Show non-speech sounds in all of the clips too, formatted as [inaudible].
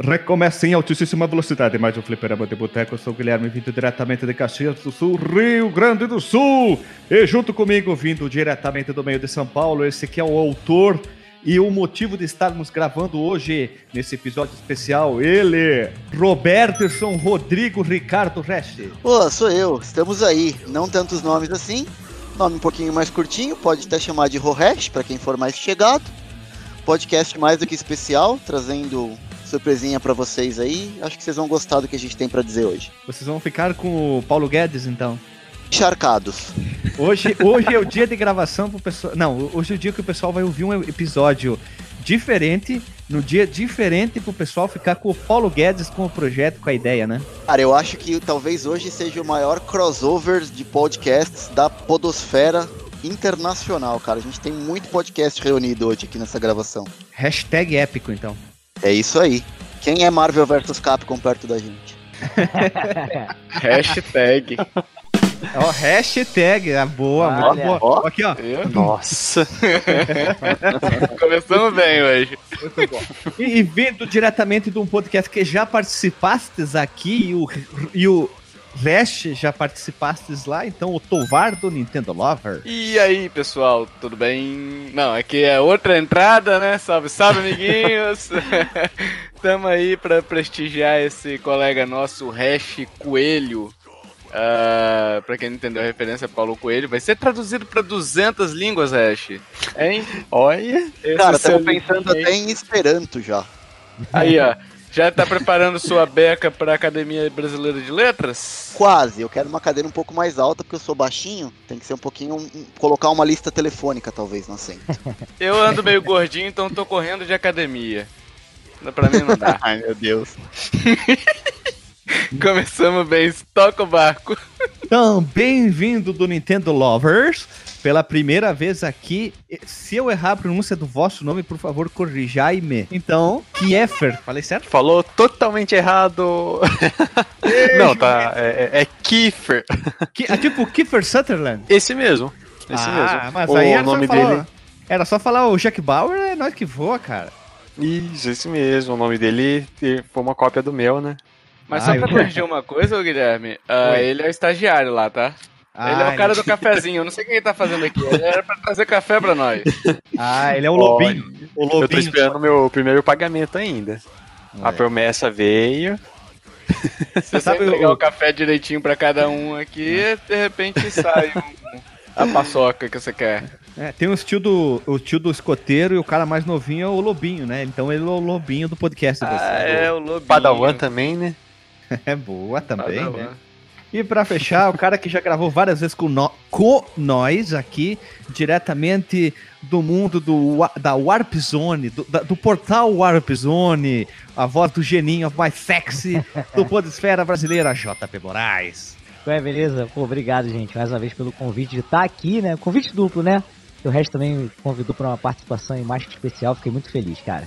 Recomeça em altíssima velocidade, mais um fliperama de boteco. Eu sou o Guilherme, vindo diretamente de Caxias do Sul, Rio Grande do Sul. E junto comigo, vindo diretamente do meio de São Paulo, esse que é o autor e o motivo de estarmos gravando hoje, nesse episódio especial, ele, Roberterson Rodrigo Ricardo Reste. Pô, sou eu, estamos aí. Não tantos nomes assim, nome um pouquinho mais curtinho, pode até chamar de Roresh, para quem for mais chegado. Podcast mais do que especial, trazendo surpresinha para vocês aí. Acho que vocês vão gostar do que a gente tem para dizer hoje. Vocês vão ficar com o Paulo Guedes, então? Encharcados. Hoje, hoje é o dia de gravação pro pessoal. Não, hoje é o dia que o pessoal vai ouvir um episódio diferente, no dia diferente pro pessoal ficar com o Paulo Guedes com o projeto, com a ideia, né? Cara, eu acho que talvez hoje seja o maior crossover de podcasts da podosfera internacional, cara. A gente tem muito podcast reunido hoje aqui nessa gravação. Hashtag épico, então. É isso aí. Quem é Marvel vs Capcom perto da gente? [laughs] Hashtag. Ó, hashtag, a boa, Olha, muito boa. ó. Aqui, ó. Nossa. [laughs] Começamos bem hoje. Muito bom. E, e vindo diretamente de um podcast que já participastes aqui e o, e o Rest já participastes lá, então o Tovar do Nintendo Lover. E aí, pessoal, tudo bem? Não, aqui é outra entrada, né? Salve, salve, amiguinhos! [laughs] Tamo aí pra prestigiar esse colega nosso, Hash Coelho. Ah, pra quem não entendeu a referência, Paulo Coelho, vai ser traduzido pra 200 línguas, Hash. Hein? Olha! esse Cara, é estamos pensando link até em Esperanto já. Aí, ó. Já tá preparando sua beca pra Academia Brasileira de Letras? Quase. Eu quero uma cadeira um pouco mais alta, porque eu sou baixinho. Tem que ser um pouquinho. um- colocar uma lista telefônica, talvez, no assento. [laughs] Eu ando meio gordinho, então tô correndo de academia. Pra mim não dá. [laughs] Ai, meu Deus. [laughs] Começamos bem, toca o barco. Então, bem-vindo do Nintendo Lovers. Pela primeira vez aqui, se eu errar a pronúncia do vosso nome, por favor, corrijai-me. Então, Kiefer, falei certo? Falou totalmente errado. [laughs] Não, tá. É, é, é Kiefer. Ki- é tipo Kiefer Sutherland. Esse mesmo. Esse ah, mesmo. mas o aí era nome só falar, dele. Era só falar o Jack Bauer, é nós que voa, cara. Isso, esse mesmo. O nome dele foi uma cópia do meu, né? Mas Ah, só pra corrigir uma coisa, ô Guilherme, Oi. ele é o estagiário lá, tá? Ele é Ah, o cara do cafezinho, eu não sei o que ele tá fazendo aqui. Ele era pra trazer café pra nós. Ah, ele é o Lobinho. O Lobinho. Eu tô esperando o meu primeiro pagamento ainda. A É. promessa veio. Você Sabe sabe o- pegar o café direitinho pra cada um aqui, de repente sai um- a paçoca que você quer. É, tem o tio, do, o tio do escoteiro e o cara mais novinho é o Lobinho, né? Então ele é o Lobinho do podcast. Ah, vocês. é, o lobinho. Padawan também, né? [laughs] É boa também, Padawan. né? E pra fechar, o cara que já gravou várias vezes com, nó- com nós aqui, diretamente do mundo do, da Warp Zone, do, da- do portal Warp Zone, a voz do geninho mais sexy do Podesfera Brasileira, JP Moraes. Ué, beleza? Pô, obrigado, gente, mais uma vez pelo convite de estar aqui, né? Convite duplo, né? O resto também me convidou para uma participação aí mais especial, fiquei muito feliz, cara.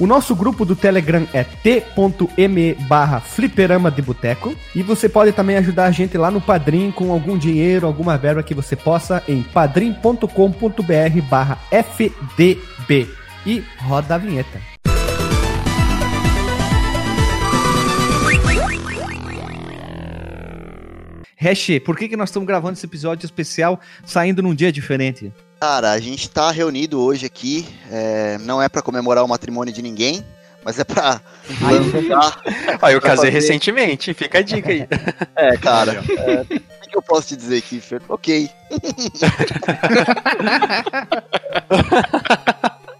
O nosso grupo do Telegram é t.me barra fliperama de boteco. E você pode também ajudar a gente lá no Padrim com algum dinheiro, alguma verba que você possa em padrim.com.br barra fdb. E roda a vinheta. Hash, por que, que nós estamos gravando esse episódio especial saindo num dia diferente? Cara, a gente tá reunido hoje aqui. é, não é pra comemorar o matrimônio de ninguém, mas é pra [laughs] lançar. Ah, [laughs] eu casei fazer- recentemente, fica a dica aí. É, cara. [laughs] é, o que que eu posso te dizer, Kiffer? Ok.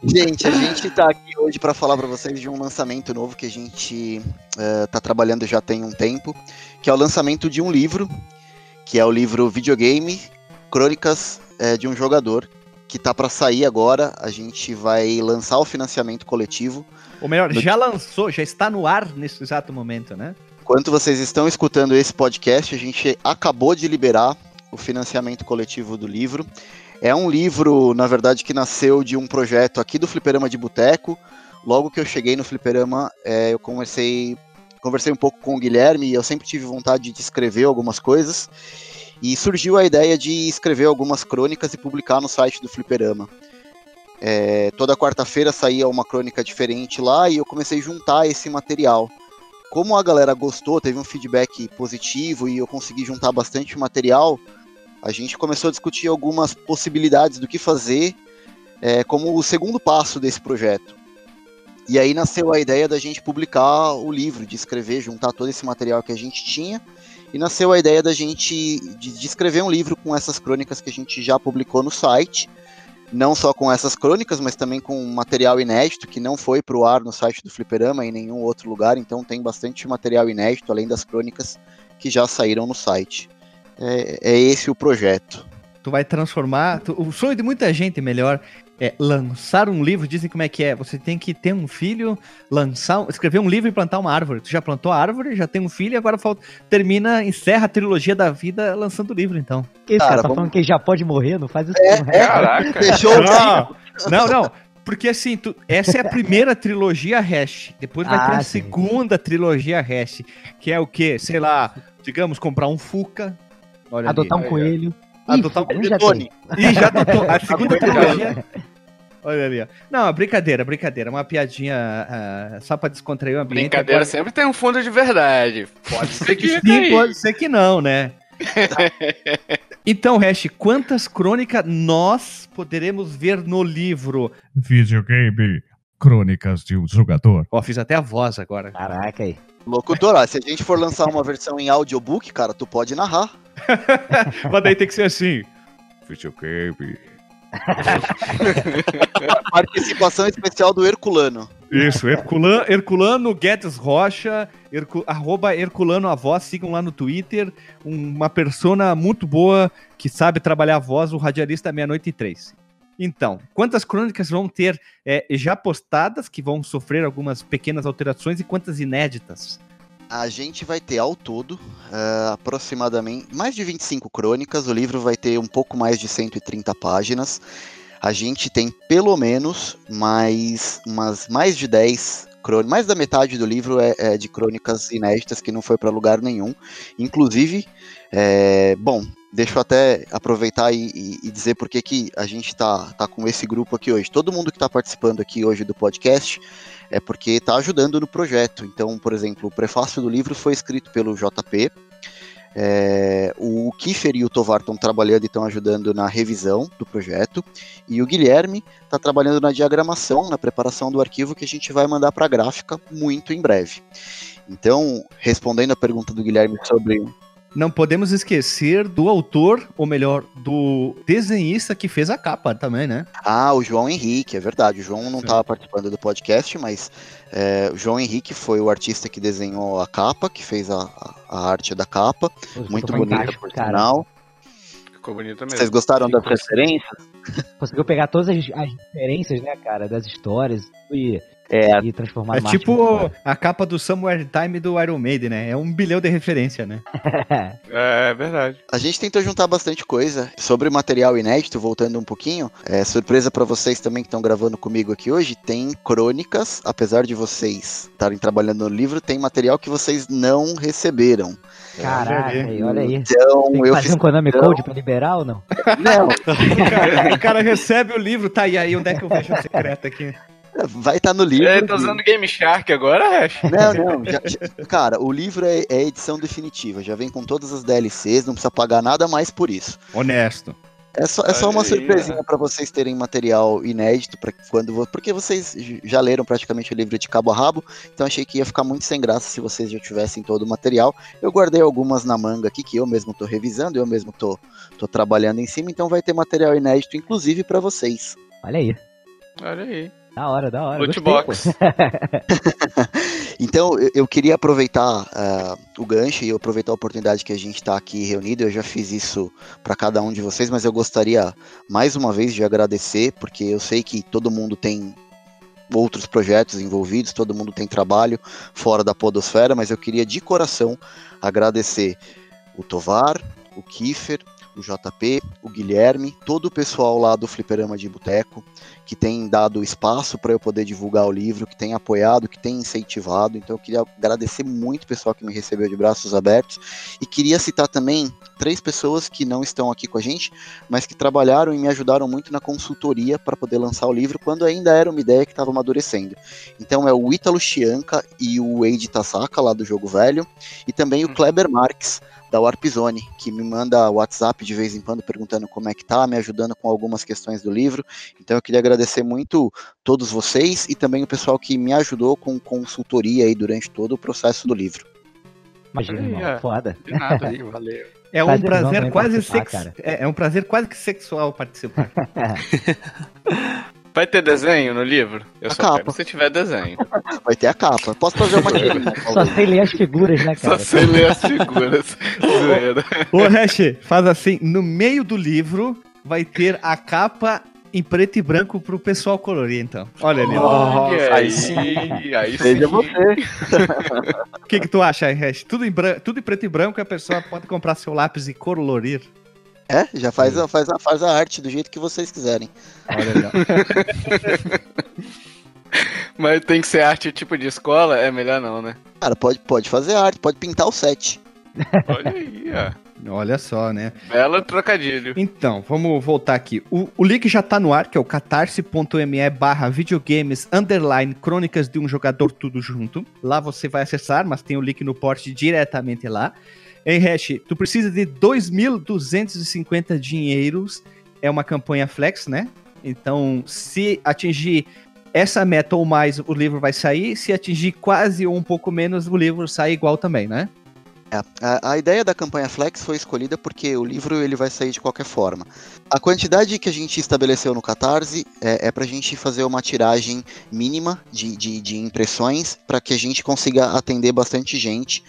Gente, a gente tá aqui hoje para falar para vocês de um lançamento novo que a gente tá trabalhando já tem um tempo, que é o lançamento de um livro, que é o livro Videogame Crônicas eh, de um Jogador, que tá para sair agora. A gente vai lançar o financiamento coletivo. Ou melhor, já lançou, já está no ar nesse exato momento, né? Enquanto vocês estão escutando esse podcast, a gente acabou de liberar o financiamento coletivo do livro. É um livro, na verdade, que nasceu de um projeto aqui do Fliperama de Boteco. Logo que eu cheguei no Fliperama, é, eu conversei, conversei um pouco com o Guilherme e eu sempre tive vontade de escrever algumas coisas. E surgiu a ideia de escrever algumas crônicas e publicar no site do Fliperama. É, toda quarta-feira saía uma crônica diferente lá e eu comecei a juntar esse material. Como a galera gostou, teve um feedback positivo e eu consegui juntar bastante material, a gente começou a discutir algumas possibilidades do que fazer é, como o segundo passo desse projeto. E aí nasceu a ideia da gente publicar o livro, de escrever, juntar todo esse material que a gente tinha e nasceu a ideia da gente de, de, escrever um livro com essas crônicas que a gente já publicou no site, não só com essas crônicas, mas também com material inédito que não foi para o ar no site do Fliperama em nenhum outro lugar, então tem bastante material inédito além das crônicas que já saíram no site. É, é esse o projeto. Tu vai transformar. Tu, o sonho de muita gente, melhor, é lançar um livro, dizem como é que é. Você tem que ter um filho, lançar, escrever um livro e plantar uma árvore. Tu já plantou a árvore, já tem um filho, e agora falta, termina, encerra a trilogia da vida lançando o livro, então. Que isso, cara, cara tá vamos... falando que já pode morrer, não faz isso. É, é, caraca. Deixou não, não, não. Porque assim, tu, essa é a primeira trilogia hash. Depois vai ah, ter a sim. segunda trilogia hash. Que é o quê? Sei lá, digamos, comprar um Fuca. Adotar ali. um coelho. Adotar um coelho. Ih, já adotou. A [laughs] segunda trilogia. Olha ali, ó. Não, brincadeira, brincadeira. Uma piadinha uh, só pra descontrair o ambiente. Brincadeira pode... sempre tem um fundo de verdade. Pode ser que sim, pode ser que não, né? [laughs] então, Hash, quantas crônicas nós poderemos ver no livro Videogame Crônicas de um Jogador? Ó, fiz até a voz agora. Caraca aí. Locutor, ó, se a gente for lançar uma versão em audiobook, cara, tu pode narrar. [laughs] Mas daí tem que ser assim. Videogame [laughs] Participação especial do Herculano. Isso, Herculano, Herculano Guedes Rocha, Hercu, arroba Herculano a voz, sigam lá no Twitter. Uma persona muito boa que sabe trabalhar a voz, o radialista Meia-Noite e Três. Então, quantas crônicas vão ter é, já postadas, que vão sofrer algumas pequenas alterações, e quantas inéditas? A gente vai ter ao todo uh, aproximadamente mais de 25 crônicas. O livro vai ter um pouco mais de 130 páginas. A gente tem pelo menos mais, umas, mais de 10 crônicas. Mais da metade do livro é, é de crônicas inéditas que não foi para lugar nenhum. Inclusive, é, bom, deixa eu até aproveitar e, e, e dizer por que a gente está tá com esse grupo aqui hoje. Todo mundo que está participando aqui hoje do podcast é porque está ajudando no projeto. Então, por exemplo, o prefácio do livro foi escrito pelo JP. É, o Kiefer e o Tovar estão trabalhando e estão ajudando na revisão do projeto. E o Guilherme está trabalhando na diagramação, na preparação do arquivo que a gente vai mandar para a gráfica muito em breve. Então, respondendo a pergunta do Guilherme sobre não podemos esquecer do autor, ou melhor, do desenhista que fez a capa também, né? Ah, o João Henrique, é verdade. O João não estava participando do podcast, mas é, o João Henrique foi o artista que desenhou a capa, que fez a, a arte da capa. Muito bonita, por sinal. Ficou bonita mesmo. Vocês gostaram das referências? Conseguiu pegar todas as, as referências, né, cara, das histórias e é, e transformar é tipo a capa do Somewhere Time do Iron Maiden, né? É um bilhão de referência, né? [laughs] é, é verdade. A gente tentou juntar bastante coisa sobre material inédito, voltando um pouquinho. É, surpresa para vocês também que estão gravando comigo aqui hoje, tem crônicas, apesar de vocês estarem trabalhando no livro, tem material que vocês não receberam. Caraca, olha aí. Então, Tem que eu fazer fiz... um Konami então... Code pra liberar ou não? Não. [laughs] o, cara, o cara recebe o livro, tá, e aí onde é que eu vejo o secreto aqui? Vai estar tá no livro. Ele tá usando Game Shark agora, Hash? Não, não. Já, já, cara, o livro é, é edição definitiva. Já vem com todas as DLCs, não precisa pagar nada mais por isso. Honesto. É só, é só uma surpresinha né? para vocês terem material inédito para quando porque vocês já leram praticamente o livro de cabo a rabo, então achei que ia ficar muito sem graça se vocês já tivessem todo o material. Eu guardei algumas na manga aqui que eu mesmo tô revisando, eu mesmo tô, tô trabalhando em cima, então vai ter material inédito inclusive para vocês. Olha aí. Olha aí. Da hora, da hora. Lootbox. [laughs] então, eu, eu, queria aproveitar uh, o gancho e aproveitar a oportunidade que a gente está aqui reunido. Eu já fiz isso para cada um de vocês, mas eu gostaria mais uma vez de agradecer, porque eu sei que todo mundo tem outros projetos envolvidos, todo mundo tem trabalho fora da podosfera, mas eu queria de coração agradecer o Tovar, o Kiefer, o JP, o Guilherme, todo o pessoal lá do Fliperama de Boteco, que tem dado espaço para eu poder divulgar o livro, que tem apoiado, que tem incentivado. Então eu queria agradecer muito o pessoal que me recebeu de braços abertos e queria citar também três pessoas que não estão aqui com a gente, mas que trabalharam e me ajudaram muito na consultoria para poder lançar o livro quando ainda era uma ideia que estava amadurecendo. Então é o Ítalo Chianca e o Eide Tasaka lá do Jogo Velho e também o Hum. Kleber Marques da Warp Zone, que me manda WhatsApp de vez em quando perguntando como é que tá, me ajudando com algumas questões do livro. Então eu queria agradecer muito todos vocês e também o pessoal que me ajudou com consultoria aí durante todo o processo do livro. Imagina, irmão. Foda. De nada [laughs] aí, valeu. É um prazer também quase sex... é, é um prazer quase que sexual participar. [laughs] Vai ter desenho no livro? Eu A só capa. quero se tiver desenho. [laughs] Vai ter a capa. Posso fazer uma tirinha? [laughs] Só sei ler as figuras, né, Só cara? sei ler as figuras. [laughs] Ô, Hash, faz assim, no meio do livro vai ter a capa em preto e branco pro pessoal colorir, então. Olha ali. Olha aí aí, sim. aí Seja sim. você. O que que tu acha, Hash? Tudo em, bran... Tudo em preto e branco, a pessoa pode comprar seu lápis e colorir. É, já faz a, faz, a, faz a arte do jeito que vocês quiserem. [laughs] Mas tem que ser arte tipo de escola? É melhor não, né? Cara, pode, pode fazer arte, pode pintar o set. Olha aí, ó. Olha só, né? Belo trocadilho. Então, vamos voltar aqui. O, o link já tá no ar, que é o catarse.me barra videogames underline crônicas de um jogador tudo junto. Lá você vai acessar, mas tem o link no porte diretamente lá. Em hash, tu precisa de 2.250 dinheiros. É uma campanha flex, né? Então, se atingir essa meta ou mais, o livro vai sair. Se atingir quase ou um pouco menos, o livro sai igual também, né? É, a, a ideia da campanha Flex foi escolhida porque o livro ele vai sair de qualquer forma. A quantidade que a gente estabeleceu no Catarse é, é para a gente fazer uma tiragem mínima de, de, de impressões para que a gente consiga atender bastante gente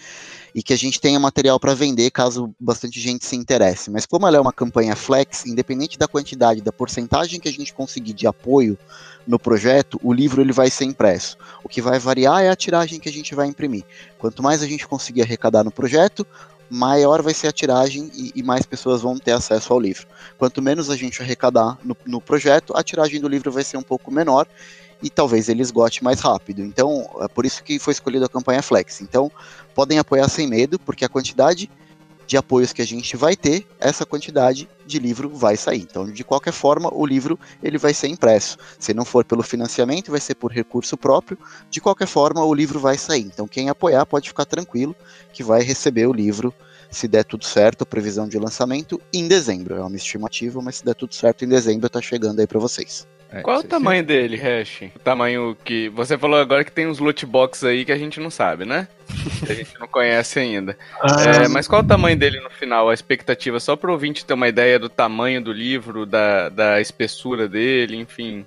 e que a gente tenha material para vender caso bastante gente se interesse. Mas como ela é uma campanha Flex, independente da quantidade, da porcentagem que a gente conseguir de apoio no projeto, o livro ele vai ser impresso. O que vai variar é a tiragem que a gente vai imprimir. Quanto mais a gente conseguir arrecadar no projeto, maior vai ser a tiragem e, e mais pessoas vão ter acesso ao livro. Quanto menos a gente arrecadar no, no projeto, a tiragem do livro vai ser um pouco menor e talvez ele esgote mais rápido. Então, é por isso que foi escolhida a campanha Flex. Então, podem apoiar sem medo, porque a quantidade de apoios que a gente vai ter, essa quantidade de livro vai sair. Então, de qualquer forma, o livro ele vai ser impresso. Se não for pelo financiamento, vai ser por recurso próprio. De qualquer forma, o livro vai sair. Então, quem apoiar pode ficar tranquilo que vai receber o livro, se der tudo certo, previsão de lançamento em dezembro. É uma estimativa, mas se der tudo certo em dezembro, tá chegando aí para vocês. É, Qual o tamanho dele, Hash? O tamanho que. Você falou agora que tem uns loot box aí que a gente não sabe, né? Que a gente não conhece ainda. [laughs] É, mas qual o tamanho dele no final? A expectativa, só pro ouvinte ter uma ideia do tamanho do livro, da, da espessura dele, enfim.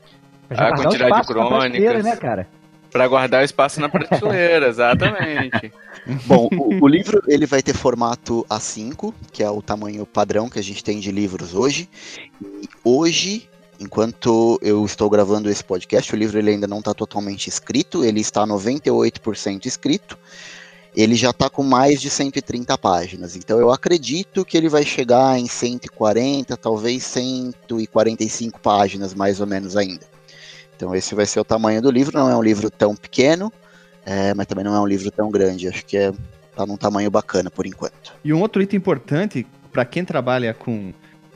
A o quantidade de prateleira, crônicas. né, cara? Pra guardar espaço na prateleira, exatamente. [laughs] Bom, o, o livro ele vai ter formato A5, que é o tamanho padrão que a gente tem de livros hoje. E hoje, enquanto eu estou gravando esse podcast, o livro ele ainda não está totalmente escrito, ele está 98% escrito. Ele já está com mais de 130 páginas, então eu acredito que ele vai chegar em 140, talvez 145 páginas mais ou menos ainda. Então esse vai ser o tamanho do livro, não é um livro tão pequeno, é, mas também não é um livro tão grande. Acho que é, tá num tamanho bacana por enquanto. E um outro item importante para quem trabalha com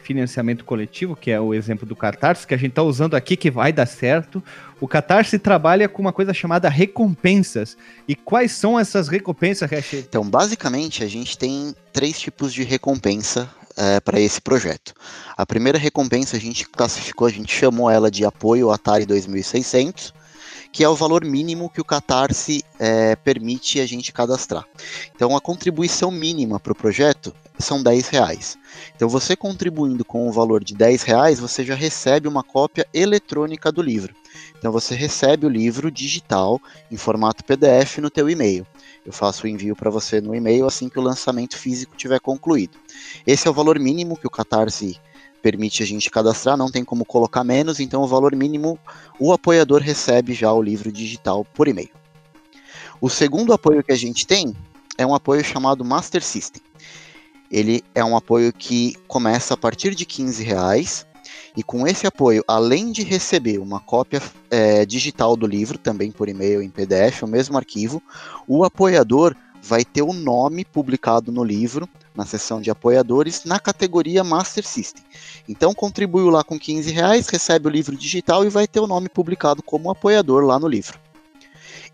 financiamento coletivo, que é o exemplo do Catarse, que a gente está usando aqui, que vai dar certo. O Catarse trabalha com uma coisa chamada recompensas. E quais são essas recompensas, Hash? Então, basicamente, a gente tem três tipos de recompensa para esse projeto. A primeira recompensa a gente classificou, a gente chamou ela de apoio Atari 2600, que é o valor mínimo que o Catarse é, permite a gente cadastrar. Então, a contribuição mínima para o projeto são 10 reais. Então, você contribuindo com o valor de 10 reais, você já recebe uma cópia eletrônica do livro. Então, você recebe o livro digital em formato PDF no teu e-mail. Eu faço o envio para você no e-mail assim que o lançamento físico tiver concluído. Esse é o valor mínimo que o Catarse permite a gente cadastrar, não tem como colocar menos, então o valor mínimo o apoiador recebe já o livro digital por e-mail. O segundo apoio que a gente tem é um apoio chamado Master System. ele é um apoio que começa a partir de 15 reais. E com esse apoio, além de receber uma cópia é, digital do livro, também por e-mail em PDF, o mesmo arquivo, o apoiador vai ter o nome publicado no livro, na seção de apoiadores, na categoria Master System. Então contribuiu lá com 15 reais, recebe o livro digital e vai ter o nome publicado como apoiador lá no livro.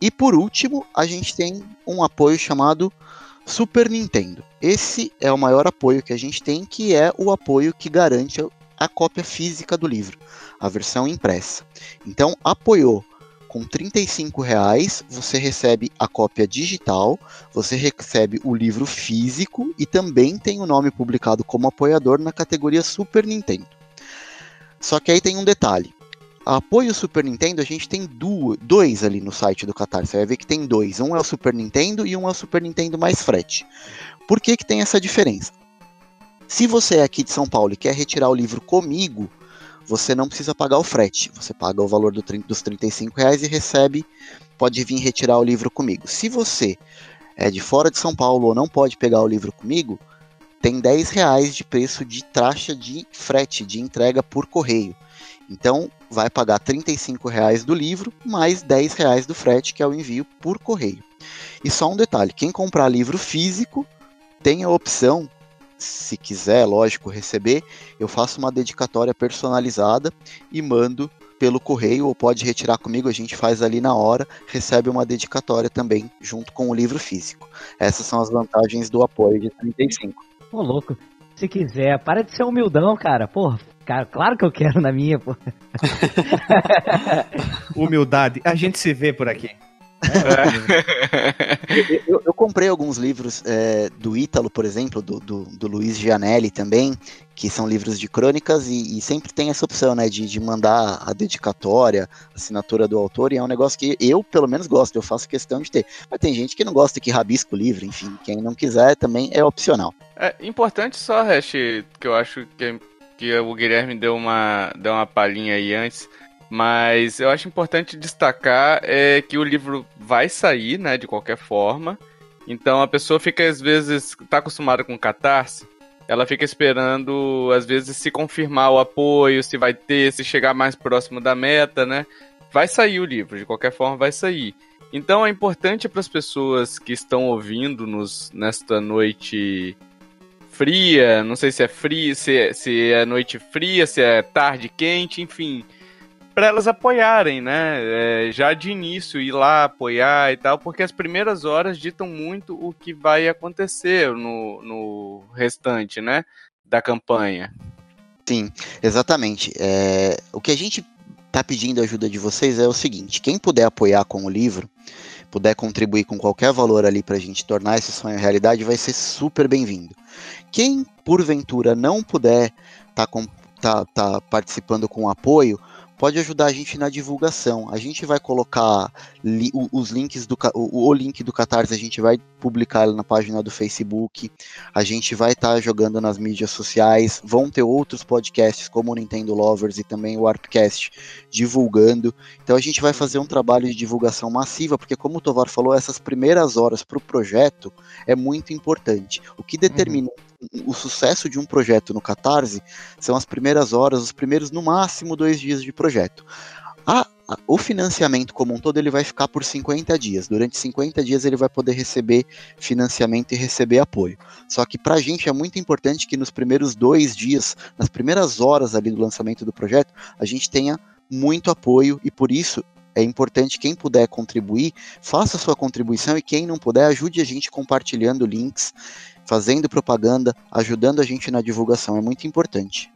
E por último, a gente tem um apoio chamado Super Nintendo. Esse é o maior apoio que a gente tem, que é o apoio que garante a cópia física do livro, a versão impressa. Então, apoiou com R$ reais, você recebe a cópia digital, você recebe o livro físico e também tem o nome publicado como apoiador na categoria Super Nintendo. Só que aí tem um detalhe. Apoio Super Nintendo, a gente tem dois ali no site do Catarse. Você vai ver que tem dois. Um é o Super Nintendo e um é o Super Nintendo mais frete. Por que, que tem essa diferença? Se você é aqui de São Paulo e quer retirar o livro comigo, você não precisa pagar o frete. Você paga o valor do, dos 35 reais e recebe, pode vir retirar o livro comigo. Se você é de fora de São Paulo ou não pode pegar o livro comigo, tem 10 reais de preço de taxa de frete, de entrega por correio. Então, vai pagar R$ reais do livro, mais R$ reais do frete, que é o envio por correio. E só um detalhe: quem comprar livro físico tem a opção, se quiser, lógico, receber, eu faço uma dedicatória personalizada e mando pelo correio ou pode retirar comigo, a gente faz ali na hora, recebe uma dedicatória também junto com o livro físico. Essas são as vantagens do apoio de 35. Pô, louco. Se quiser, para de ser humildão, cara. Pô, cara, claro que eu quero na minha, pô. [laughs] Humildade. A gente se vê por aqui. É. eu, eu, comprei alguns livros é, do Ítalo, por exemplo, do, do, do, Luiz Gianelli também, que são livros de crônicas, e, e sempre tem essa opção, né, de, de, mandar a dedicatória, a assinatura do autor, e é um negócio que eu, pelo menos, gosto, eu faço questão de ter. Mas tem gente que não gosta que rabisca o livro, enfim, quem não quiser também é opcional. É importante só, Hash, que eu acho que, que o Guilherme deu uma, deu uma palhinha aí antes, mas eu acho importante destacar é, que o livro vai sair, né, de qualquer forma. Então a pessoa fica, às vezes, tá acostumada com catarse, ela fica esperando, às vezes, se confirmar o apoio, se vai ter, se chegar mais próximo da meta, né? Vai sair o livro, de qualquer forma vai sair. Então é importante para as pessoas que estão ouvindo-nos nesta noite fria, não sei se é fria, se é, se é noite fria, se é tarde quente, enfim para elas apoiarem, né? É, já de início, ir lá apoiar e tal, porque as primeiras horas ditam muito o que vai acontecer no, no restante, né? Da campanha. Sim, exatamente. É, o que a gente tá pedindo ajuda de vocês é o seguinte: quem puder apoiar com o livro, puder contribuir com qualquer valor ali para a gente tornar esse sonho realidade, vai ser super bem-vindo. Quem porventura não puder estar tá tá, tá participando com apoio, pode ajudar a gente na divulgação. A gente vai colocar li, os links do o, o, link do Catarse, a gente vai publicar na página do Facebook. A gente vai estar tá jogando nas mídias sociais. Vão ter outros podcasts como o Nintendo Lovers e também o Warpcast divulgando. Então a gente vai fazer um trabalho de divulgação massiva, porque como o Tovar falou, essas primeiras horas para o projeto é muito importante. O que determina uhum o sucesso de um projeto no Catarse são as primeiras horas, os primeiros no máximo dois dias de projeto. O financiamento como um todo ele vai ficar por 50 dias. Durante 50 dias ele vai poder receber financiamento e receber apoio. Só que para a gente é muito importante que nos primeiros dois dias, nas primeiras horas ali do lançamento do projeto, a gente tenha muito apoio e por isso é importante quem puder contribuir, faça sua contribuição e quem não puder, ajude a gente compartilhando links fazendo propaganda, ajudando a gente na divulgação. É muito importante.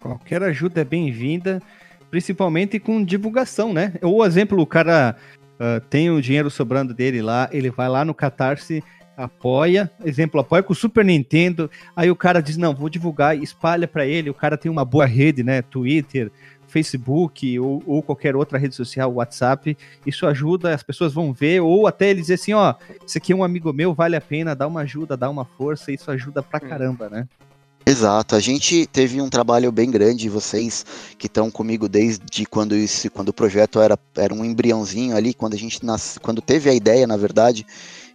Qualquer ajuda é bem-vinda, principalmente com divulgação, né? O exemplo, o cara uh, tem o dinheiro sobrando dele lá, ele vai lá no Catarse, apoia, exemplo, apoia com o Super Nintendo, aí o cara diz, não, vou divulgar, espalha para ele, o cara tem uma boa rede, né? Twitter, Facebook ou, ou, qualquer outra rede social, WhatsApp, isso ajuda, as pessoas vão ver, ou até ele dizer assim, ó, esse aqui é um amigo meu, vale a pena, dá uma ajuda, dá uma força, isso ajuda pra caramba, né? Exato, a gente teve um trabalho bem grande, vocês que estão comigo desde quando isso, quando o projeto era, era um embriãozinho ali, quando a gente nas, quando teve a ideia, na verdade,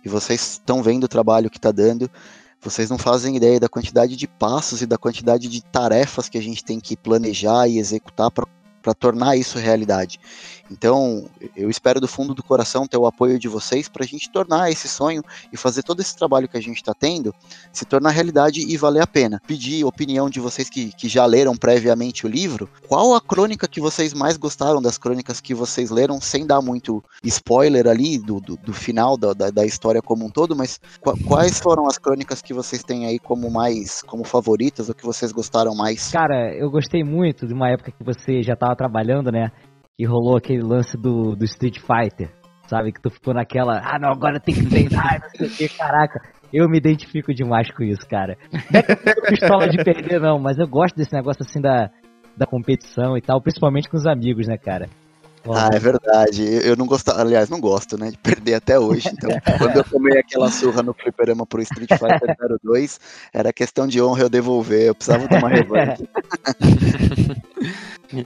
e vocês estão vendo o trabalho que está dando. vocês não fazem ideia da quantidade de passos e da quantidade de tarefas que a gente tem que planejar e executar para tornar isso realidade. Então, eu espero do fundo do coração ter o apoio de vocês para a gente tornar esse sonho e fazer todo esse trabalho que a gente está tendo se tornar realidade e valer a pena. Pedir opinião de vocês que, que já leram previamente o livro. Qual a crônica que vocês mais gostaram das crônicas que vocês leram, sem dar muito spoiler ali do, do, do final da, da, da, história como um todo, mas quais foram as crônicas que vocês têm aí como mais como favoritas ou que vocês gostaram mais? Cara, eu gostei muito de uma época que você já estava trabalhando, né? Que rolou aquele lance do, do Street Fighter, sabe? Que tu ficou naquela, ah não, agora tem que treinar, não sei o que, caraca. Eu me identifico demais com isso, cara. Não é que eu pistola de perder, não, mas eu gosto desse negócio assim da, da competição e tal, principalmente com os amigos, né, cara? Ah, é verdade. Eu não gosto, aliás, não gosto, né, de perder até hoje. Então, [laughs] quando eu tomei aquela surra no fliperama pro Street Fighter 02, era questão de honra eu devolver, eu precisava tomar revanche. [laughs]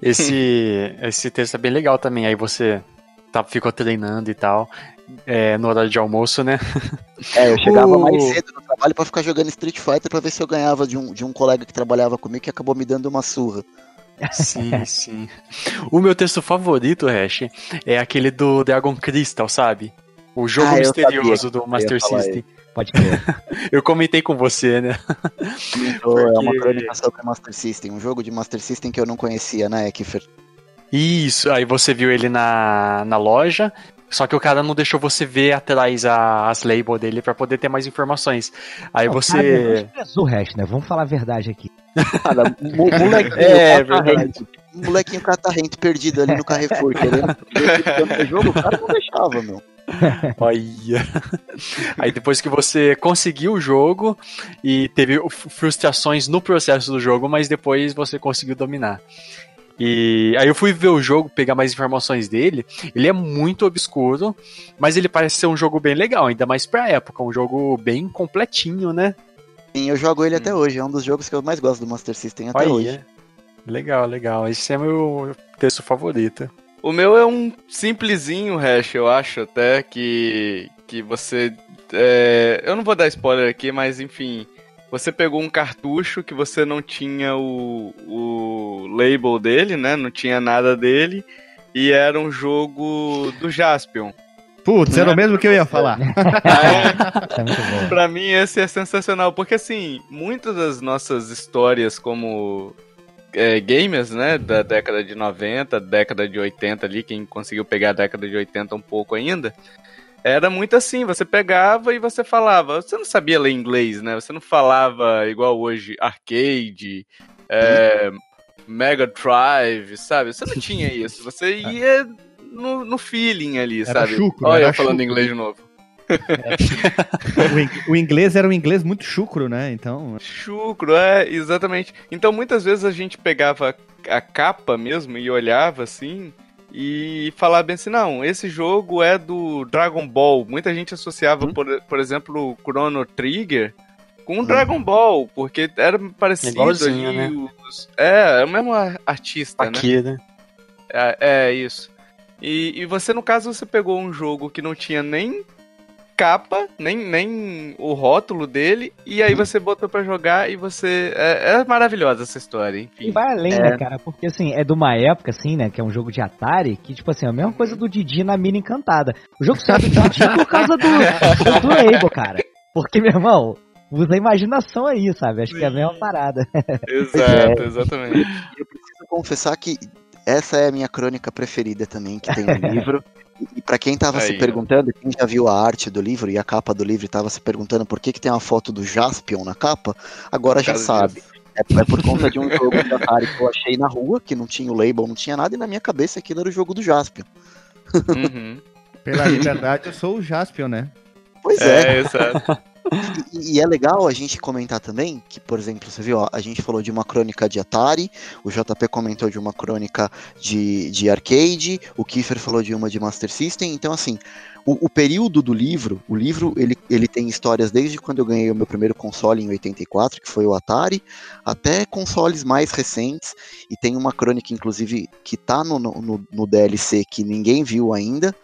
esse, esse texto é bem legal também. Aí você tá, ficou treinando e tal. É, no horário de almoço, né? É, eu chegava o... mais cedo no trabalho para ficar jogando Street Fighter para ver se eu ganhava de um, de um colega que trabalhava comigo que acabou me dando uma surra. Sim, sim. O meu texto favorito, Hash, é aquele do Dragon Crystal, sabe? O jogo ah, misterioso do Master System. Pode crer. [laughs] eu comentei com você, né? Porque... É uma crônica sobre Master System, um jogo de Master System que eu não conhecia, né, Kiffer? Isso, aí você viu ele na, na loja, só que o cara não deixou você ver atrás a, as labels dele para poder ter mais informações. Aí não, você. Cara, o resto, né? Vamos falar a verdade aqui. Cara, [laughs] molequinho, é, verdade. molequinho catarrento perdido ali no Carrefour, querendo [laughs] ver o jogo, o cara não deixava, meu. [laughs] Olha. [laughs] Aí depois que você conseguiu o jogo e teve frustrações no processo do jogo, mas depois você conseguiu dominar. E aí eu fui ver o jogo, pegar mais informações dele. Ele é muito obscuro, mas ele parece ser um jogo bem legal, ainda mais pra época, um jogo bem completinho, né? Sim, eu jogo ele hum. até hoje, é um dos jogos que eu mais gosto do Master System até Olha. hoje. Legal, legal. Esse é meu texto favorito. O meu é um simplesinho hash, eu acho até que que você é... eu não vou dar spoiler aqui, mas enfim, você pegou um cartucho que você não tinha o, o label dele, né? Não tinha nada dele. E era um jogo do Jaspion. Putz, era o mesmo que eu ia falar. [laughs] é, pra mim esse é sensacional, porque assim, muitas das nossas histórias como é, gamers, né, da década de 90, década de 80 ali, quem conseguiu pegar a década de 80 um pouco ainda, era muito assim, você pegava e você falava. Você não sabia ler inglês, né? Você não falava igual hoje, arcade, é, Mega Drive, sabe? Você não tinha isso. Você [laughs] ia no, no feeling ali, era sabe? Chucro, Olha eu falando chucro. inglês de novo. O inglês era um inglês muito chucro, né? Então. Chucro, é, exatamente. Então muitas vezes a gente pegava a capa mesmo e olhava assim e falar bem assim, não, esse jogo é do Dragon Ball. Muita gente associava, hum? por, por exemplo, o Chrono Trigger com hum. Dragon Ball, porque era parecido ali. Né? Os... É, é o mesmo artista, Aqui, né? né? É, é isso. E, e você, no caso, você pegou um jogo que não tinha nem capa, nem, nem o rótulo dele, e aí você botou para jogar e você. É, é, maravilhosa essa história, enfim. E vai além, né, é... né, cara? Porque assim, é de uma época, assim, né, que é um jogo de Atari, que, tipo assim, é a mesma coisa do Didi na mina encantada. O jogo sabe Didi por causa do, do, do label, cara. Porque, meu irmão, usa a imaginação aí, sabe? Acho Sim. que é a mesma parada. [laughs] Exato, exatamente. Eu preciso confessar que essa é a minha crônica preferida também, que tem no [laughs] livro. E para quem estava se perguntando, quem já viu a arte do livro e a capa do livro estava se perguntando por que, que tem uma foto do Jaspion na capa, agora já sabe. É, é, por conta de um [laughs] jogo de Atari que eu achei na rua, que não tinha o label, não tinha nada, e na minha cabeça aquilo era o jogo do Jaspion. Uhum. Pela liberdade, eu sou o Jaspion, né? Pois é. é exato. [laughs] E, é legal a gente comentar também que, por exemplo, você viu, ó, a gente falou de uma crônica de Atari, o JP comentou de uma crônica de, de arcade, o Kiefer falou de uma de Master System, então assim, o, o, período do livro, o livro ele, ele tem histórias desde quando eu ganhei o meu primeiro console em 84, que foi o Atari, até consoles mais recentes, e tem uma crônica, inclusive, que tá no, no, no DLC que ninguém viu ainda,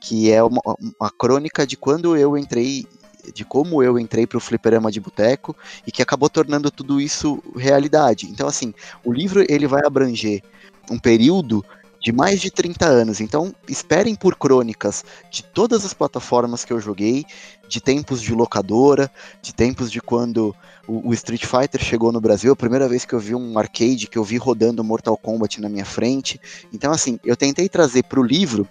que é uma, uma crônica de quando eu entrei de como eu entrei pro fliperama de boteco e que acabou tornando tudo isso realidade. Então, assim, o livro ele vai abranger um período de mais de 30 anos. Então, esperem por crônicas de todas as plataformas que eu joguei, de tempos de locadora, de tempos de quando o, o, Street Fighter chegou no Brasil, a primeira vez que eu vi um arcade, que eu vi rodando Mortal Kombat na minha frente. Então, assim, eu tentei trazer para o livro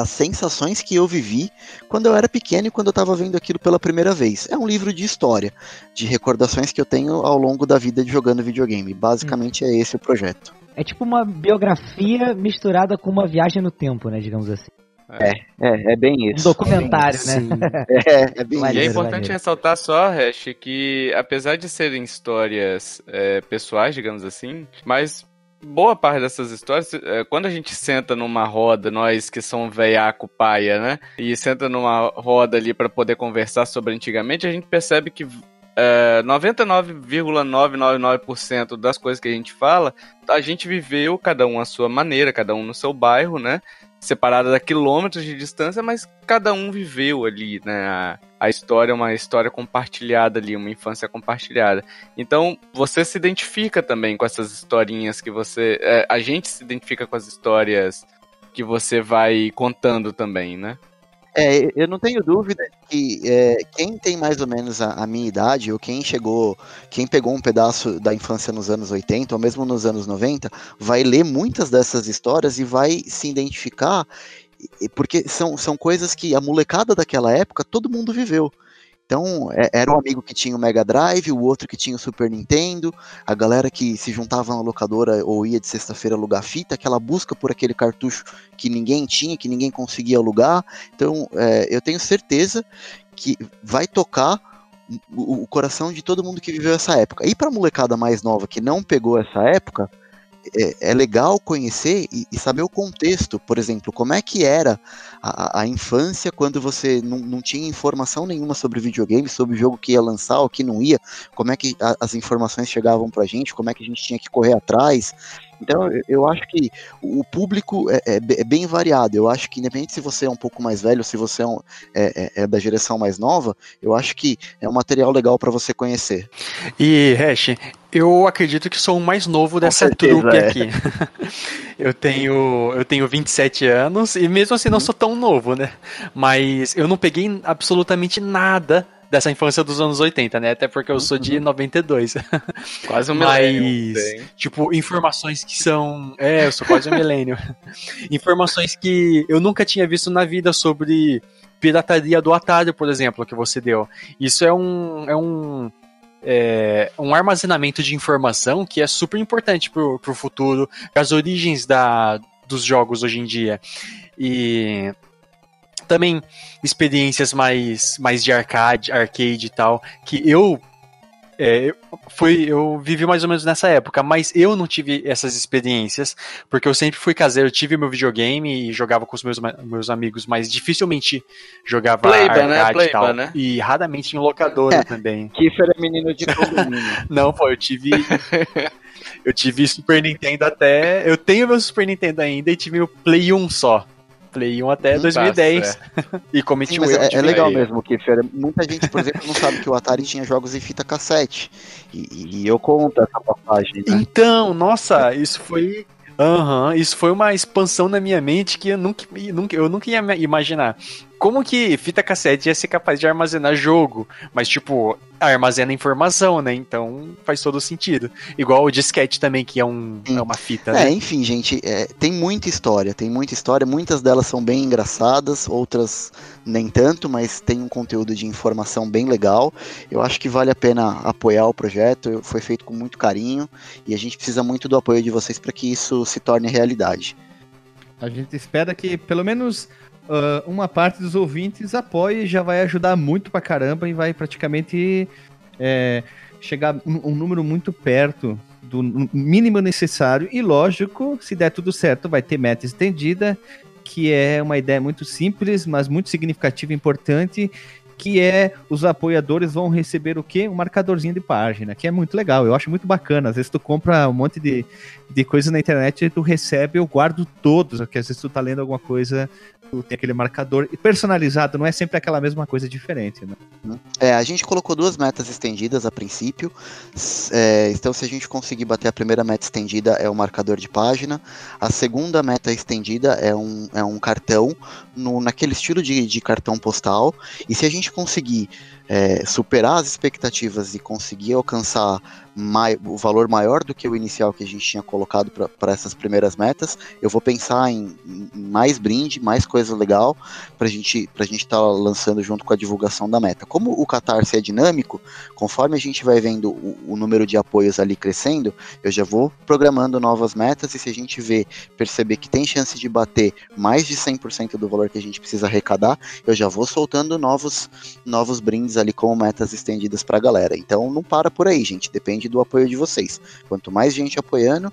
as sensações que eu vivi quando eu era pequeno e quando eu estava vendo aquilo pela primeira vez. É um livro de história, de recordações que eu tenho ao longo da vida de jogando videogame. Basicamente hum. é esse o projeto. É tipo uma biografia misturada com uma viagem no tempo, né, digamos assim. É, é, é bem isso. Um documentário, é né? [laughs] É, é bem isso. E é importante ressaltar só, Hash, que apesar de serem histórias é, pessoais, digamos assim, mas boa parte dessas histórias, é, quando a gente senta numa roda, nós que somos veiaco paia, né? E senta numa roda ali para poder conversar sobre antigamente, a gente percebe que é, 99,999% das coisas que a gente fala, a gente viveu cada um à sua maneira, cada um no seu bairro, né? Separada a quilômetros de distância, mas cada um viveu ali, né? A história é uma história compartilhada ali, uma infância compartilhada. Então, você se identifica também com essas historinhas que você. É, a gente se identifica com as histórias que você vai contando também, né? É, eu não tenho dúvida que é, quem tem mais ou menos a, a, minha idade, ou quem chegou, quem pegou um pedaço da infância nos anos 80, ou mesmo nos anos 90, vai ler muitas dessas histórias e vai se identificar, porque são, são coisas que a molecada daquela época todo mundo viveu. Então, é, era um amigo que tinha o Mega Drive, o outro que tinha o Super Nintendo, a galera que se juntava na locadora ou ia de sexta-feira alugar fita, aquela busca por aquele cartucho que ninguém tinha, que ninguém conseguia alugar. Então, é, eu tenho certeza que vai tocar o, o coração de todo mundo que viveu essa época. E para a molecada mais nova que não pegou essa época, é, é, legal conhecer e, e, saber o contexto, por exemplo, como é que era a, a infância quando você não, tinha informação nenhuma sobre videogame, sobre o jogo que ia lançar ou que não ia, como é que a, as informações chegavam pra gente, como é que a gente tinha que correr atrás. Então, eu acho que o público é, é, é, bem variado. Eu acho que, independente se você é um pouco mais velho, se você é, um, é, é, é da geração mais nova, eu acho que é um material legal para você conhecer. E, Hash, eu acredito que sou o mais novo dessa certeza, trupe é. aqui. [laughs] eu tenho eu tenho 27 anos e mesmo assim não uhum. sou tão novo, né? Mas eu não peguei absolutamente nada dessa infância dos anos 80, né? Até porque eu sou de 92. Uhum. [laughs] Quase um milênio. Mas, tipo, informações que são. É, eu sou quase um milênio. [laughs] informações que eu nunca tinha visto na vida sobre pirataria do Atari, por exemplo, que você deu. Isso é um. É um é, um armazenamento de informação que é super importante pro, pro futuro, as origens da, dos jogos hoje em dia. E também experiências mais, mais de arcade, arcade e tal, que eu é, foi, eu vivi mais ou menos nessa época, mas eu não tive essas experiências, porque eu sempre fui caseiro, eu tive meu videogame e jogava com os meus, meus amigos, mas dificilmente jogava Playba, né? arcade né? Playba, e tal. Né? E raramente em locadora é, também. Kiffer é menino de condomínio. [laughs] não, pô, eu tive... eu tive Super Nintendo até... Eu tenho meu Super Nintendo ainda e tive o Play 1 só. Play 1 até 2010. Passa, é. e cometi Sim, um erro. É, é legal mesmo, Kiffer. Muita gente, por exemplo, não sabe que o Atari tinha jogos em fita cassete. E, e eu conto essa passagem. Né? Então, nossa, isso foi Aham, uhum, isso foi uma expansão na minha mente que eu nunca, nunca, eu nunca ia imaginar. Como que fita cassete ia ser capaz de armazenar jogo? Mas, tipo, armazena informação, né? Então faz todo sentido. Igual o disquete também, que é, um, é uma fita. É, né? enfim, gente, é, tem muita história, tem muita história. Muitas delas são bem engraçadas, outras nem tanto, mas tem um conteúdo de informação bem legal. Eu acho que vale a pena apoiar o projeto, foi feito com muito carinho e a gente precisa muito do apoio de vocês para que isso se torne realidade. A gente espera que pelo menos uh, uma parte dos ouvintes apoie, já vai ajudar muito pra caramba e vai praticamente é, chegar um, um número muito perto do mínimo necessário. E lógico, se der tudo certo, vai ter meta estendida, que é uma ideia muito simples, mas muito significativa e importante, que é os apoiadores vão receber o quê? Um marcadorzinho de página, que é muito legal. Eu acho muito bacana. Às vezes tu compra um monte de, de coisa na internet e tu recebe, eu guardo todos, porque às vezes tu tá lendo alguma coisa tem aquele marcador. Personalizado não é sempre aquela mesma coisa diferente, né? É, a gente colocou duas metas estendidas a princípio. É, então, se a gente conseguir bater a primeira meta estendida, é o marcador de página. A segunda meta estendida é um, é um cartão no, naquele estilo de, de cartão postal. E se a gente conseguir é, superar as expectativas e conseguir alcançar mai, o valor maior do que o inicial que a gente tinha colocado para essas primeiras metas, eu vou pensar em, em mais brinde, mais coisa legal para gente, a gente estar tá lançando junto com a divulgação da meta. Como o Catarse é dinâmico, conforme a gente vai vendo o, o número de apoios ali crescendo, eu já vou programando novas metas e se a gente vê, perceber que tem chance de bater mais de 100% do valor que a gente precisa arrecadar, eu já vou soltando novos, novos brindes ali como metas estendidas para a galera. Então não para por aí, gente. Depende do apoio de vocês. Quanto mais gente apoiando,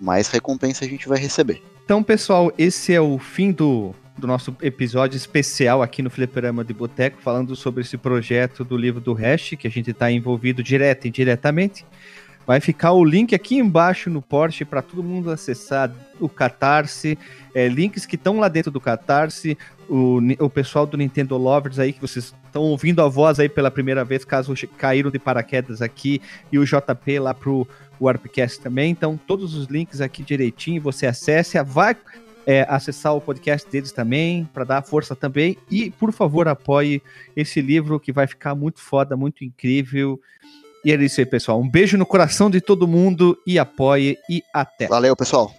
mais recompensa a gente vai receber. Então, pessoal, esse é o fim do, do nosso episódio especial aqui no Fliperama de Boteco, falando sobre esse projeto do livro do Hash, que a gente está envolvido direto e indiretamente. Vai ficar o link aqui embaixo no Porsche para todo mundo acessar o Catarse, é, links que estão lá dentro do Catarse, o, o pessoal do Nintendo Lovers aí, que vocês estão ouvindo a voz aí pela primeira vez, caso caíram de paraquedas aqui, e o JP lá pro Warpcast também. Então, todos os links aqui direitinho, você acesse, vai é, acessar o podcast deles também, para dar força também. E, por favor, apoie esse livro que vai ficar muito foda, muito incrível. E é isso aí, pessoal. Um beijo no coração de todo mundo e apoie e até. Valeu, pessoal.